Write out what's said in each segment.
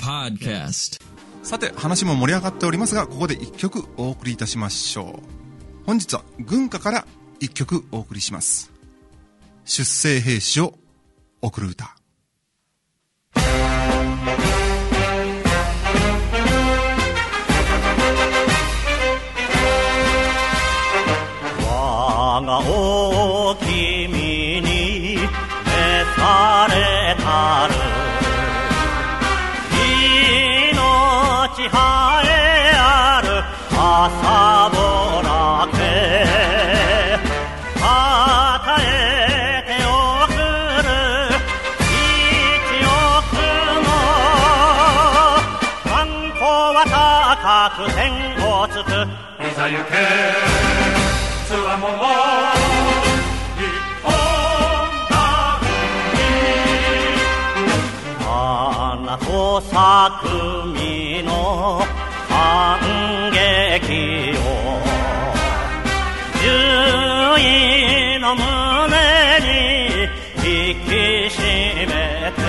Podcast. さて話も盛り上がっておりますがここで1曲お送りいたしましょう。本日は軍歌から1曲お送りします。出征兵士を送る歌。我がおは高く天をつくいざ行けつわもの日本花と咲く実の感激を獣医の胸に引き締めて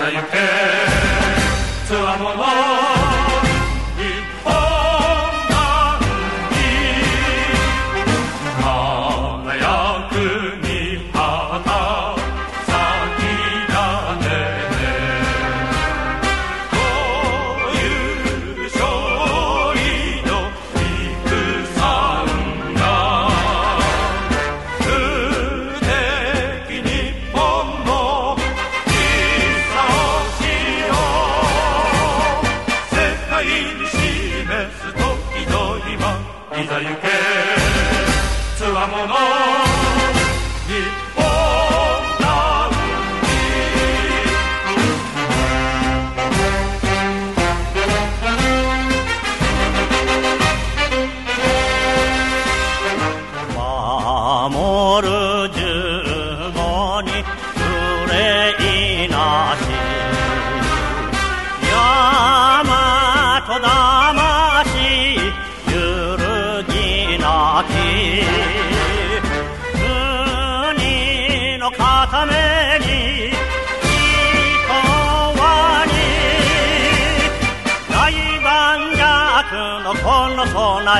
をいざ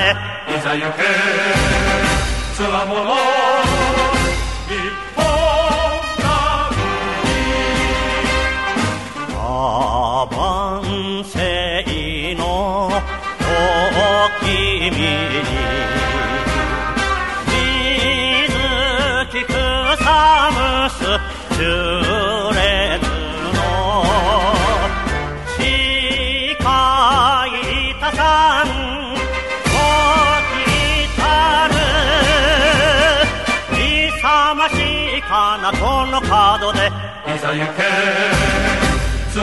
の備えいざ行けつわもの日本アバンセイのお君に水木草むす中でいざ行けつ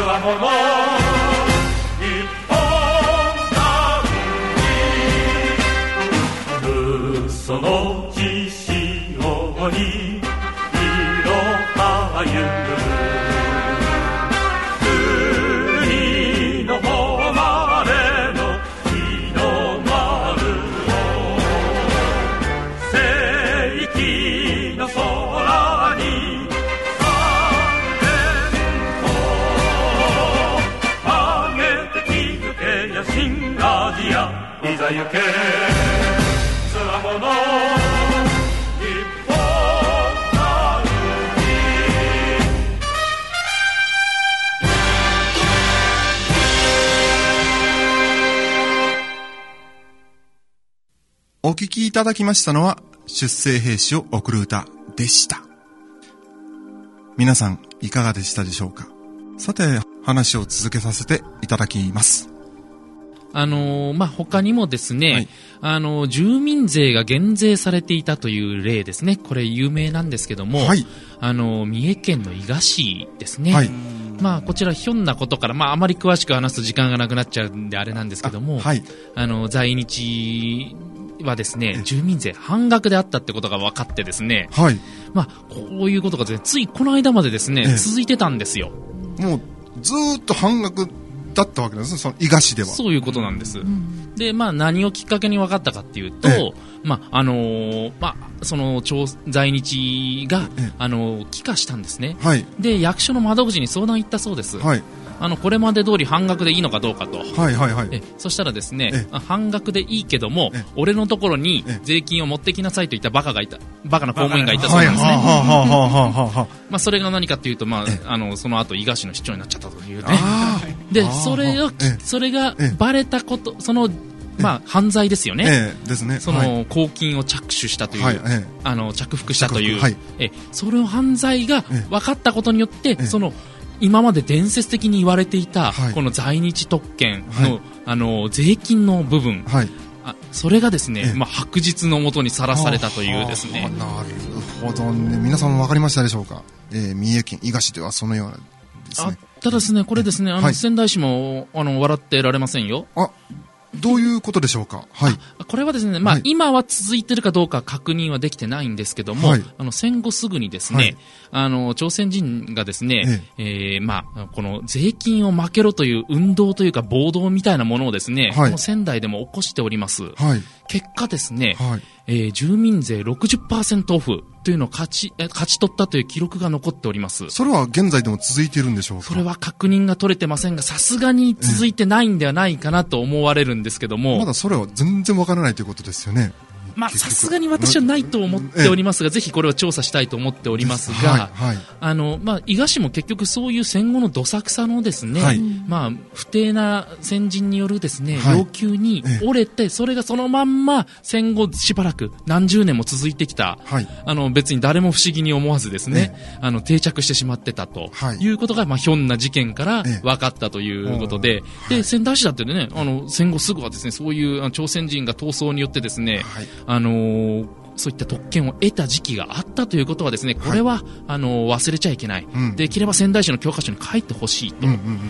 ただきましたのは出征兵士を送る歌でした。皆さんいかがでしたでしょうか？さて話を続けさせていただきます。あのーまあ、他にもですね、はい。あのー住民税が減税されていたという例ですね。これ有名なんですけども、はい。あのー三重県の伊賀市ですね。はい。まあ、こちらひょんなことから、まあ、あまり詳しく話すと時間がなくなっちゃうんであれなんですけども、あはい。あの、在日はですね、住民税半額であったってことが分かってですね、はいまあ、こういうことがですね、ついこの間までですね、ええ続いてたんですよ。もうずーっと半額だったわけですね、その伊賀市では。そういうことなんです。で、まあ、何をきっかけに分かったかっていうと、ええまあ、あのーまあ、その、朝在日がええ、あのー帰化したんですね。はい。で、役所の窓口に相談行ったそうです。はい。あの、これまで通り半額でいいのかどうかと。はいはいはい。えそしたらですね半額でいいけどもええ、俺のところにええ税金を持ってきなさいと言ったバカがいた、バカな公務員がいたそうはいなんですね。それが何かっていうと、まえあ、あの、その後、伊賀市の市長になっちゃったというね。あでそれをええ、それがええ。バレたこと、その、まあ、犯罪ですよあ。ね。ええ、ですね。そはい。の、公金を着手したという、はい、えあの、着服したという、はい。え、それを犯罪がええ。分かったことによって、え。その、今まで伝説的に言われていた、はいこの在日特権の、はいあの、税金の部分え、はい。あそれがですね、ええまあ、白日のもとにさらされたというですね、はあなるほどね。皆さんも分かりましたでしょうか？えー、三重県伊賀市ではそのようなですあね。ただですね、これですね、あの、はい仙台市も、あの、笑ってられませんよ。あ、どういうことでしょうか？はい。これはですね、まあ、はい今は続いてるかどうか確認はできてないんですけども、はいあの、戦後すぐにですね、はいあの、朝鮮人がですね、えーまあ、この税金を負けろという運動というか暴動みたいなものをですね、はいこの仙台でも起こしております。はい。結果ですね、はい。えー住民税60%オフというのを勝ち、え勝ち取ったという記録が残っております。それは現在でも続いているんでしょうか？それは確認が取れてませんが、さすがに続いてないんではないかなと思われるんですけども、まだそれは全然わからないということですよね。まあ、さすがに私はないと思っておりますが、ぜひこれを調査したいと思っておりますが、はい。はい。あの、まあ、伊賀市も結局そういう戦後のどさくさのですね、はい。まあ、不定な先人によるですね、はい。要求にええ。折れて、それがそのまんま戦後しばらく何十年も続いてきた、はい。あの、別に誰も不思議に思わずですね、あの、定着してしまってたと、はい。い、うことが、まあ、ひょんな事件からええ。分かったということで、うんで、仙台市だってね、あの、戦後すぐはですね、そういう朝鮮人が闘争によってですね、はいあのーそういった特権を得た時期があったということはですね、これは、あのー忘れちゃいけない、うんできれば仙台市の教科書に書いてほしいと。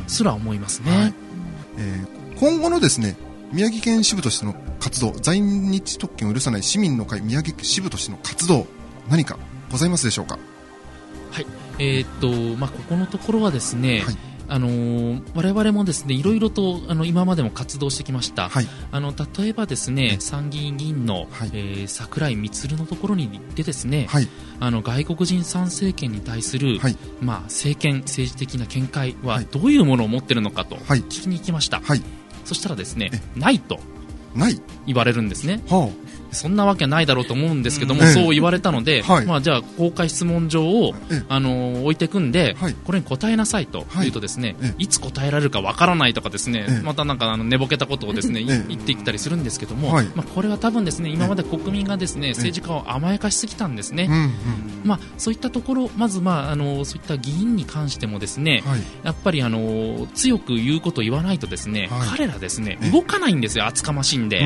すら思いますね。はいえー今後のですね、宮城県支部としての活動、在日特権を許さない市民の会宮城支部としての活動、何かございますでしょうか？はい。えーっと、まあ、ここのところはですね、はいあのー我々もですね、いろいろと、あの、今までも活動してきました。はい。あの、例えばですね、参議院議員の、はいえー桜井充のところに行ってですね、はい。あの、外国人参政権に対する、はい。まあ、政権、政治的な見解ははいどういうものを持ってるのかとはい聞きに行きました。はい。そしたらですねえ、ないとない。言われるんですね。はそんなわけないだろうと思うんですけども、そう言われたので、はい。まあじゃあ公開質問状をええ、あのー置いてくんで、はい。これに答えなさいとはい。言うとですね、ええ。いつ答えられるかわからないとかですね、ええ。またなんかあの寝ぼけたことをですね、言ってきたりするんですけども、はい。まあこれは多分ですね、今まで国民がですね、政治家を甘やかしすぎたんですね。まあ、そういったところ、まず、まあ、あのそういった議員に関してもですね、はい。やっぱりあの強く言うことを言わないとですね、はい。彼らですねええ。動かないんですよ、厚かましいんで。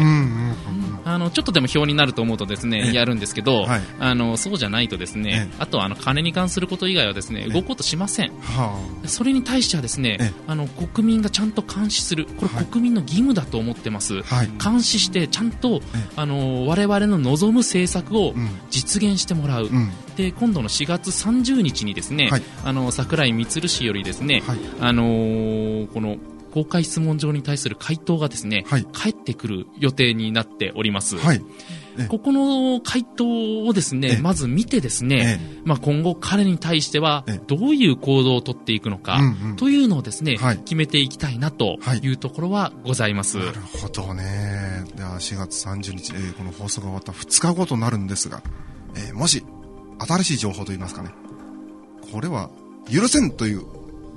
あのちょっとでも票になると思うとですねええやるんですけど、はいあのそうじゃないとですね、ええあとはあの金に関すること以外はですね動こうとしません。はそれに対してはですね、ええあの国民がちゃんと監視する、これはい国民の義務だと思ってます。あ。はい。監視してちゃんと、ええあの我々の望む政策をうん実現してもらう。うん。で今度の4月30日にですね、はいあの桜井充氏よりですね、はい。あのーこの公開質問状に対する回答がですね、はい返ってくる予定になっております。はい。えここの回答をですえね、まず見てですね、えまあ今後彼に対してはええどういう行動をとっていくのかうんうんというのをですね、はい決めていきたいなとはいいうところはございます。なるほどね。では、4月30日、えーこの放送が終わった2日後となるんですが、えーもし、新しい情報といいますかね、これは、許せんという、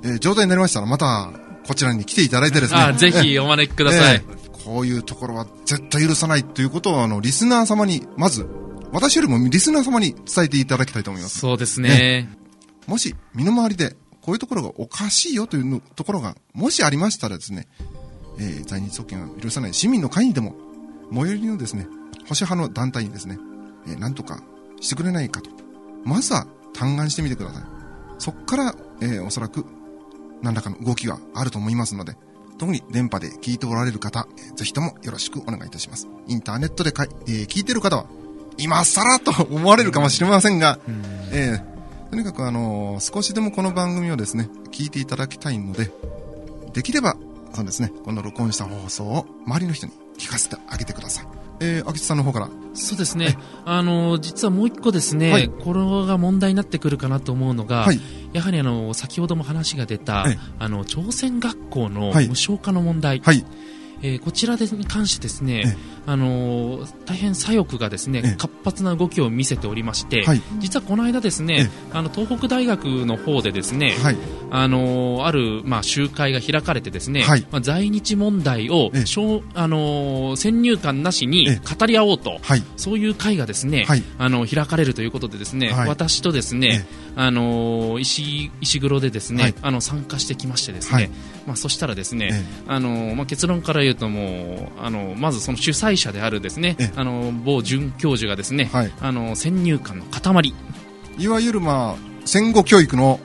えー状態になりましたら、また、こちらに来ていただいてですね。あぜひえお招きください。えーこういうところは絶対許さないということを、あの、リスナー様に、まず、私よりもリスナー様に伝えていただきたいと思います。そうですね。もし、身の回りで、こういうところがおかしいよというのところが、もしありましたらですね、えー在日特権を許さない市民の会にでも、最寄りのですね、保守派の団体にですね、えーなんとかしてくれないかと。まずは、嘆願してみてください。そこから、えーおそらく、何らかの動きがあると思いますので、特に電波で聞いておられる方、えーぜひともよろしくお願いいたします。インターネットでかい、えー聞いてる方は、今更と思われるかもしれませんが、えーとにかくあのー少しでもこの番組をですね、聞いていただきたいので、できれば、そうですね、この録音した放送を周りの人に聞かせてあげてください。えー、秋津さんの方から。そうですね。あの、実はもう一個ですね、はいこれが問題になってくるかなと思うのが、はいやはりあの、先ほども話が出たええ、あの、朝鮮学校の無はい償化の問題。はい。えーこちらでに関してですねええ、あのー大変左翼がですね、ええ。活発な動きを見せておりまして、はい。実はこの間ですね、あの東北大学の方でですね、はい。あのーあるまあ集会が開かれてですね、はい。まあ在日問題を、ええ。しょうあのー先入観なしにえ語り合おうと。はい。そういう会がですね、はい。あの開かれるということでですね、はい。私とですね、あのー石石黒でですね、はいあの参加してきましてですね、はいまあそしたらですね、えあのまあ、結論から言うともうあのまずその主催者であるですねええあの某准教授がですね、はいあの先入観の塊いわゆるまあ、戦後教育の、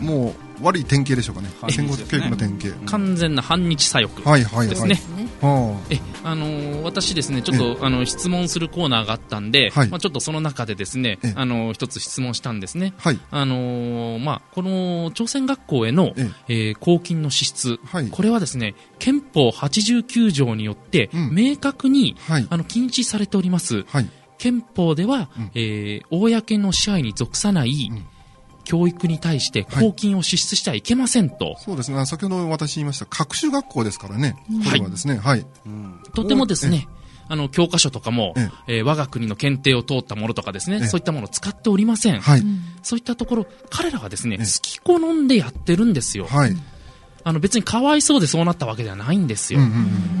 もう、悪い典型でしょうかね。戦後教ですね育の典型。完全な反日左翼はいはいはい。ですね。はえあのー私ですねちょっとあの質問するコーナーがあったんで、はい。まあ、ちょっとその中でですねええ。あの一つ質問したんですね。あはい。あのーまあ、この朝鮮学校への、ええ。ー公金の支出、はい。これはですね憲法89条によって、うん。明確に、はい。あの禁止されております、はい。憲法では、うん。えー公の支配に属さない、うん教育に対してはい公金を支出してはいけませんと、そうですね。先ほど私言いました、各種学校ですからね。これはですね。はい。とてもですね、あの教科書とかも、ええー我が国の検定を通ったものとかですね、ええそういったものを使っておりません、はい。そういったところ、彼らはですね、ええ好き好んでやってるんですよ。はい。あの別にかわいそうでそうなったわけではないんですよ。うんうん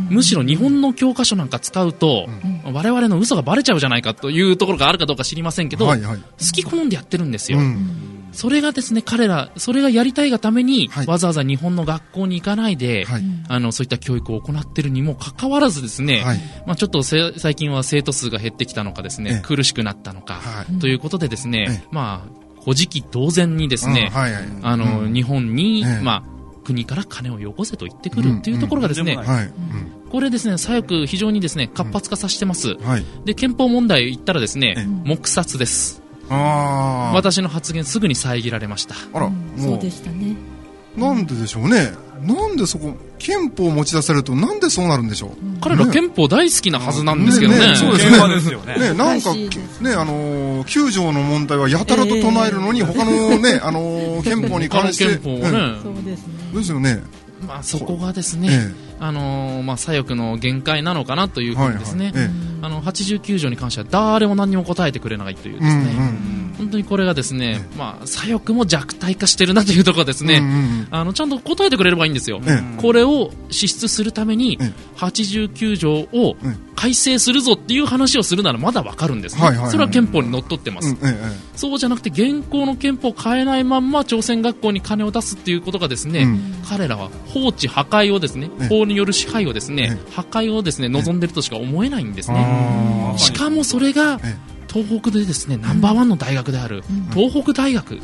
うん。むしろ日本の教科書なんか使うと、我々の嘘がバレちゃうじゃないかというところがあるかどうか知りませんけど、はいはい。好き好んでやってるんですよ。うん。それがですね、彼ら、それがやりたいがために、はいわざわざ日本の学校に行かないで、はい。あの、そういった教育を行っているにもかかわらずですね、はいまあちょっとせ最近は生徒数が減ってきたのかですね、ええ苦しくなったのか、はいということでですね、ええまあ、古事記同然にですね、うんはいはい。あの、うん日本に、ええまあ、国から金をよこせと言ってくるっていうところがですね。これですね、左翼非常にですね、活発化させてます。うんはい。で、憲法問題言ったらですねええ、黙殺です。ああ。私の発言すぐに遮られました。あら、もそうでしたね。う、なんででしょうね。なんでそこ、憲法を持ち出されると、なんでそうなるんでしょう。彼ら憲法大好きなはずなんですけどね。ねねそうです現場ですよね。ね、なんか、ね、あのー、9条の問題はやたらと唱えるのに、他のね、あのー、憲法に関して。憲法をね、そうですね。うんですよね。まあそこがですね、えあのーまあ左翼の限界なのかなというえ。ふうにですね、はいはい。えあの、89条に関しては誰も何にも答えてくれないというえ。ですね、うん本当にこれがですね、まあ左翼も弱体化してるなというところですうん。ね、うんうんあの、ちゃんと答えてくれればいいんですよ。えこれを支出するためにええ、89条をえ改正するぞっていう話をするならまだわかるんですねはいはいはい。それは憲法にのっとってます。うん。ええ。そうじゃなくて、現行の憲法を変えないまんま朝鮮学校に金を出すっていうことがですね、うん彼らは放置、破壊をですねええ、法による支配をですねえ、破壊をですね、望んでるとしか思えないんですね。あしかもそれがえ、東北でですね、ナンバーワンの大学である、東北大学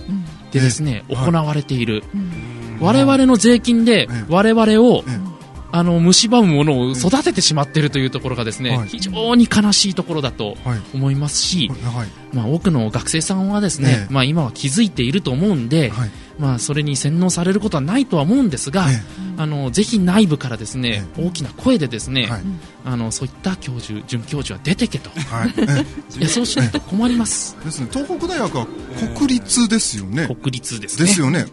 でですね、ええ行われている、ー我々の税金でええ我々をええあの、蝕むものを育ててしまっているというところがですね、はい。非常に悲しいところだとはい。思いますし、はい。まあ多くの学生さんはですね、ええ。まあ今は気づいていると思うんで、はい。まあそれに洗脳されることはないとは思うんですが、えあの、ぜひ内部からですね、大きな声でですね、はいあの、そういった教授、准教授は出てけと。はい。や、そうしないと困ります。え。ですね、東北大学は国立ですよね。国立ですね。ですよね。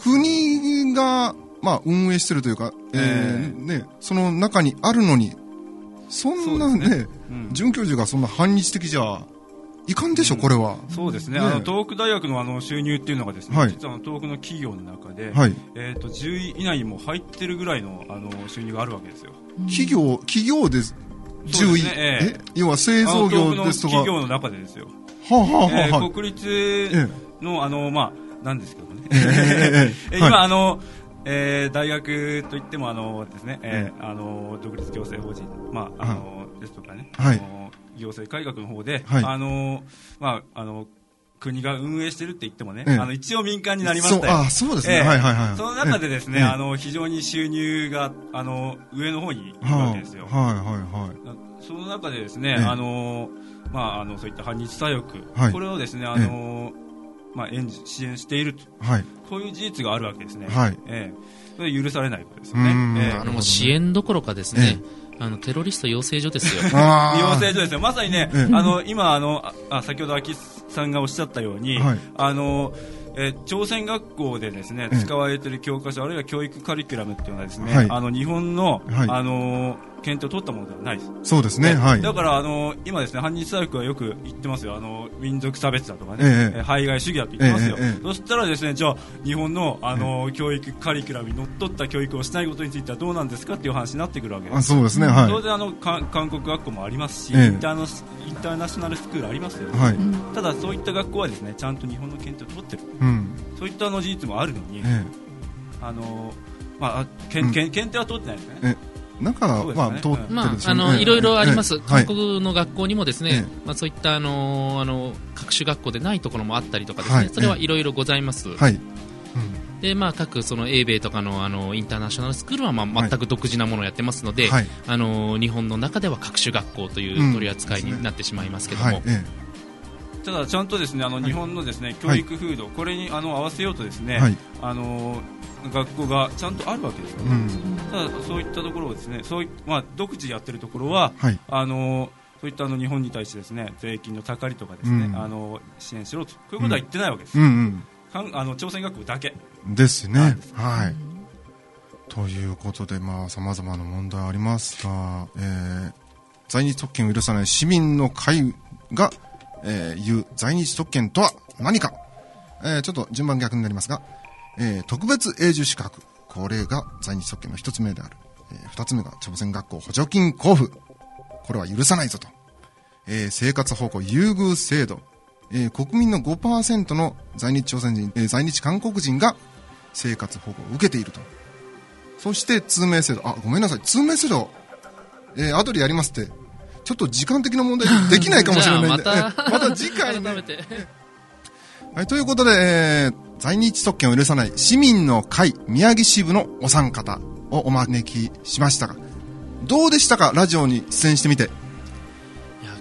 国が、まあ、運営してるというか、えーね、その中にあるのに、そんなね、准教授がそんな反日的じゃ、いかんでしょ、これは。そうですね。ねあの、東北大学のあの収入っていうのがですね、はい実はあの東北の企業の中で、はい。えっ、と、10位以内にも入ってるぐらいの、あの、収入があるわけですよ。企業、企業です。10位。ねええ要は製造業東ですとか。企業の中でですよ。あ、はあはえーあはあ、国立えの、あの、まあ、なんですけどね。えええ 今、はいあの、えー大学といっても、あのですね、えーあの、独立行政法人、まあ、あの、ですとかね、はい行政改革の方で、はいあの、まあ、あの、国が運営してるって言ってもね、ええあの、一応民間になりましたよ。あそうですね。ええはいはいはい。その中でですね、ええあの、非常に収入が、あの、上の方にいるはわけですよ。はいはいはい。その中でですね、ええあの、まあ、あの、そういった反日左翼、はいこれをですね、あの、まあ、援助、支援していると、はい。こういう事実があるわけですね。はいええそれは許されないことですよね。うんええあのもう支援どころかですね、あのテロリスト養成所ですよ。あ養成所ですよ。まさにね、ええ。あの、今、あの、あ、あ先ほど秋さんがおっしゃったように、はい。あの、えー朝鮮学校でですね、ええ。使われている教科書、あるいは教育カリキュラムっていうのはですね、はい。あの、日本の、はい。あの、検討を取ったものではないです。そうですね、はい。だから、あの、今ですね、反日大学はよく言ってますよ。あの、民族差別だとかね、えええー排外主義だって言ってますよ。えそしたらですね、じゃあ、日本の、あの、教育カリキュラムにのっとった教育をしないことについてはどうなんですかっていう話になってくるわけです。あそうですね、はい。当然あのか韓国学校もありますし、ええインターナシインターナショナルスクールありますよ、はい。ただそういった学校はですねちゃんと日本の検討を取ってるうん。そういったあの事実もあるのに、えあのまあ、検定は取ってないですね、え。え、中は、ねまあ、通ってるまあ、でしょうねあの、いろいろあります。韓。国の学校にもですね、えまあそういったあの、あの、各種学校でないところもあったりとかですね、はいそれはいろいろございます。はい。うんで、まあ各その英米とかのあの、インターナショナルスクールはまあはい全く独自なものをやってますので、はい。あの、日本の中では各種学校という取り扱いになってしまいますけども、はい。えただちゃんとですねあの日本のですね教育風土、これにあの合わせようとですね。あの学校がちゃんとあるわけですよ、うん。ただそういったところをですねそういまあ、独自でやってるところははい。あのそういったあの日本に対してですね税金のたかりとかですね、うんあの支援しろとこういうことは言ってないわけです、うんかんあの朝鮮学校だけうん。ですね。はいはい。ということで、まあ、様々な問題ありますが、えー、在日特権を許さない市民の会が、えー、言う在日特権とは何か、えー、ちょっと順番逆になりますが、えー、特別永住資格。これが在日特権の一つ目である。えー、二つ目が朝鮮学校補助金交付。これは許さないぞと。えー生活保護優遇制度。えー国民の5%の在日朝鮮人、えー在日韓国人が生活保護を受けていると。そして通名制度。あ、ごめんなさい。通名制度、えー後でやりますって。ちょっと時間的な問題でできないかもしれないんで。またえーまた次回ね。はい、ということで、えー在日特権を許さない市民の会宮城支部のお三方をお招きしましたが、どうでしたか？ラジオに出演してみて。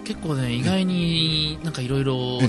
結構ね、意外になんかいろいろ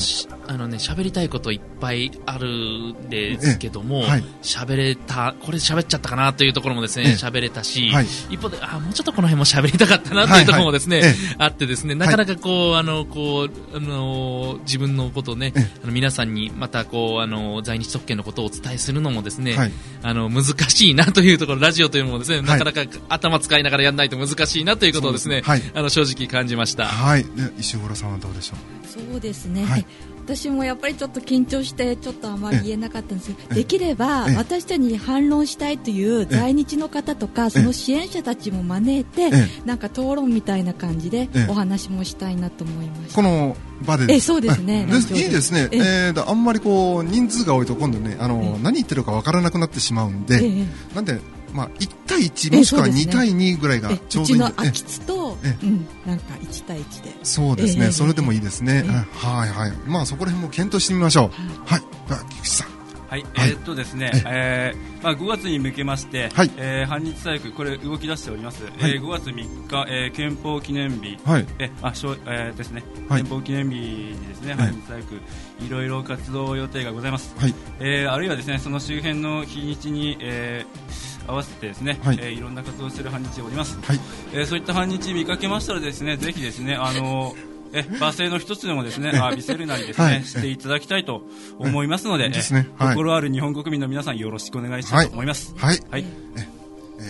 あのね、喋りたいこといっぱいあるんですけどもえはい、喋、れた、これ喋っちゃったかなというところもですえね、喋、れたし、はい。一方で、あ、もうちょっとこの辺も喋りたかったなというところもですね、はいはい。あってですね、なかなかこう、あの、こう、あの、自分のことをね、あの皆さんにまたこう、あの、在日特権のことをお伝えするのもですね、はい。あの、難しいなというところ、ラジオというのもですね、い。なかなか頭使いながらやらないと難しいなということをですね、そうですね。あの、正直感じました。はい。で石黒さんはどうでしょう？そうですね、はい。私もやっぱりちょっと緊張してちょっとあまり言えなかったんです。けどえ。できればえ私たちに反論したいという在日の方とかその支援者たちも招いてえなんか討論みたいな感じでええ。お話もしたいなと思いました。この場でえそうですね。い。いですね。ええ。えーだあんまりこう、人数が多いと今度ね、あの、何言ってるかわからなくなってしまうんで、ええ。なんで、まあ、1対1もしくはええそうですね2対2ぐらいがえちょうどいい。んでうちの空き地と、えうん、なんか1対1で。そうですね、ええ。それでもいいですね。ええ。うんはいはい。まあ、そこら辺も検討してみましょう。はい。では、菊池さん。はい、はい。えーっとですね、ええ。ーまあ、5月に向けまして、はい。えー反日大学、これ動き出しております、はい。えー5月3日、えー憲法記念日、はい。えあしょえーですね、はい。憲法記念日にですね、い反日大学、いろいろ活動予定がございます。はい。えーあるいはですねその周辺の日にちに、えー合わせてですね、はいいえーいろんな活動をしている反日おります、はい。えーそういった反日見かけましたらですねぜひですねあのえ罵声の一つでもですねえあ見せるなりですね、はいしていただきたいと思いますので、えですねえはい心ある日本国民の皆さんよろしくお願いしたいと思います。はい。はい、えー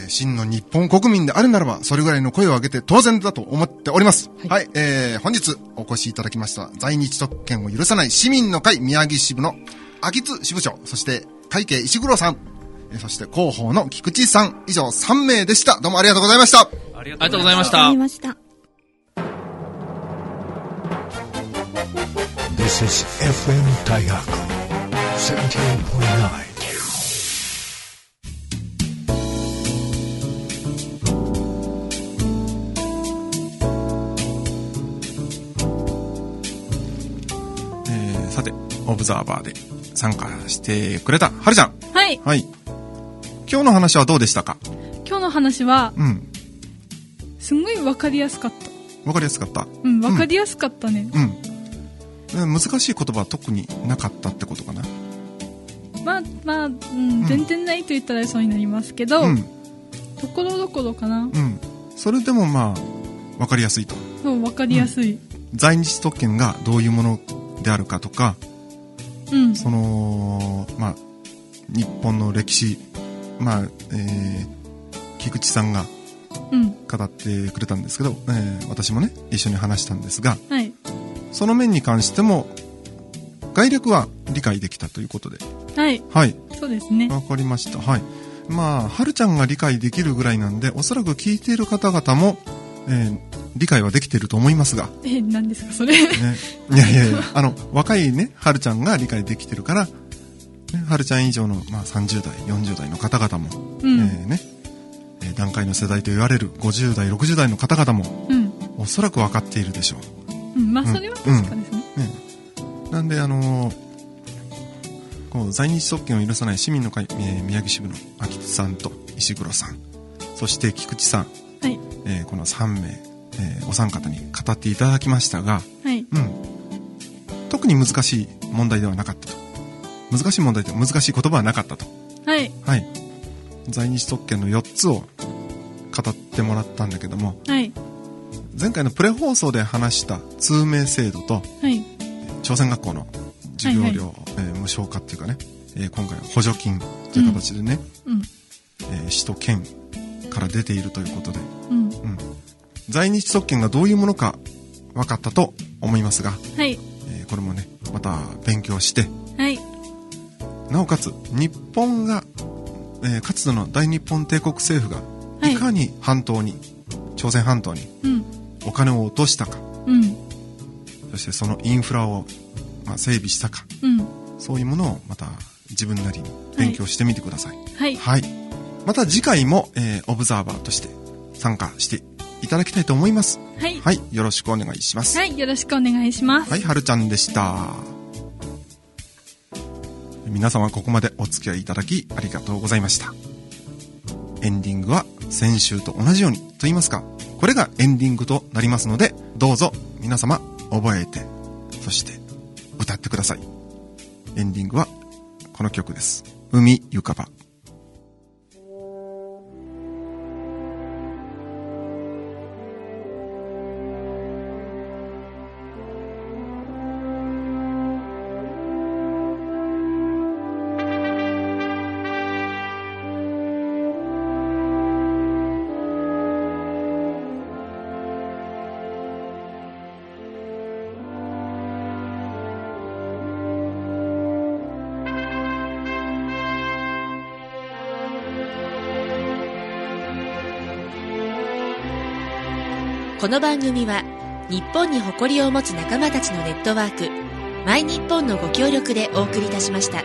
真の日本国民であるならば、それぐらいの声を上げて当然だと思っております。はい。えー、本日お越しいただきました、在日特権を許さない市民の会宮城支部の秋津支部長、そして会計石黒さん、えーそして広報の菊池さん、以上3名でした。どうもありがとうございました。ありがありがとうございましたり。ました This is FM Taigaku 78.9. えー、さて、オブザーバーで参加してくれた、はるちゃん。はい。はい。今日の話はどうでしたか？今日の話は、うん。すんごいわかりやすかった。わかりやすかった？うん、わかりやすかったね。うん。え難しい言葉は特になかったってことかな？まあまあ、うん、全然ないと言ったらそうになりますけど、うん。ところどころかなうん。それでもまあ、わかりやすいと。そう分かりやすい在日特権がどういうものであるかとか、うんその、まあ、日本の歴史、まあ、えー、菊池さんがうん。語ってくれたんですけど、えー私もね、一緒に話したんですが、はい。その面に関しても、概略は理解できたということで、はい。はい、そうですね。わかりました。はい。まあ、はるちゃんが理解できるぐらいなんで、おそらく聞いている方々も、えー理解はできていると思いますが、え何ですかそれ。ね。いやいやいや、あの、若いね、はるちゃんが理解できてるから、ね、はるちゃん以上の、まあ、30代、40代の方々も、うん、えーね、えー段階の世代と言われる50代、60代の方々も、うん。おそらく分かっているでしょう。うん。まあそれは確かですね、ね、なんで、あのーこう在日特権を許さない市民の会、えー宮城支部の秋津さんと石黒さん、そして菊池さん、はい。えーこの3名、えーお三方に語っていただきましたが、はい。うん、特に難しい問題ではなかったと。難しい問題で難しい言葉はなかったと。はい。はい。在日特権の4つを語ってもらったんだけども、はい。前回のプレ放送で話した通名制度と、はい。朝鮮学校の授業料、えー無償化っていうかね、えー今回は補助金という形でね、うん。えー市と県から出ているということで、うん。在日特権がどういうものか分かったと思いますが、はい。えーこれもね、また勉強して、はいなおかつ日本が、えーかつての大日本帝国政府がはいいかに半島に、朝鮮半島にうんお金を落としたか、うんそしてそのインフラを、まあ、整備したか、うんそういうものをまた自分なりに勉強してみてください。はいはい。また次回も、えーオブザーバーとして参加していただきたいと思います。はいはい。よろしくお願いします。はいよろしくお願いしますはい、はるちゃんでした。皆様ここまでお付き合いいただきありがとうございました。エンディングは先週と同じようにと言いますか、これがエンディングとなりますので、どうぞ皆様覚えて、そして歌ってください。エンディングはこの曲です。海ゆかば。この番組は日本に誇りを持つ仲間たちのネットワークマイ日本のご協力でお送りいたしました。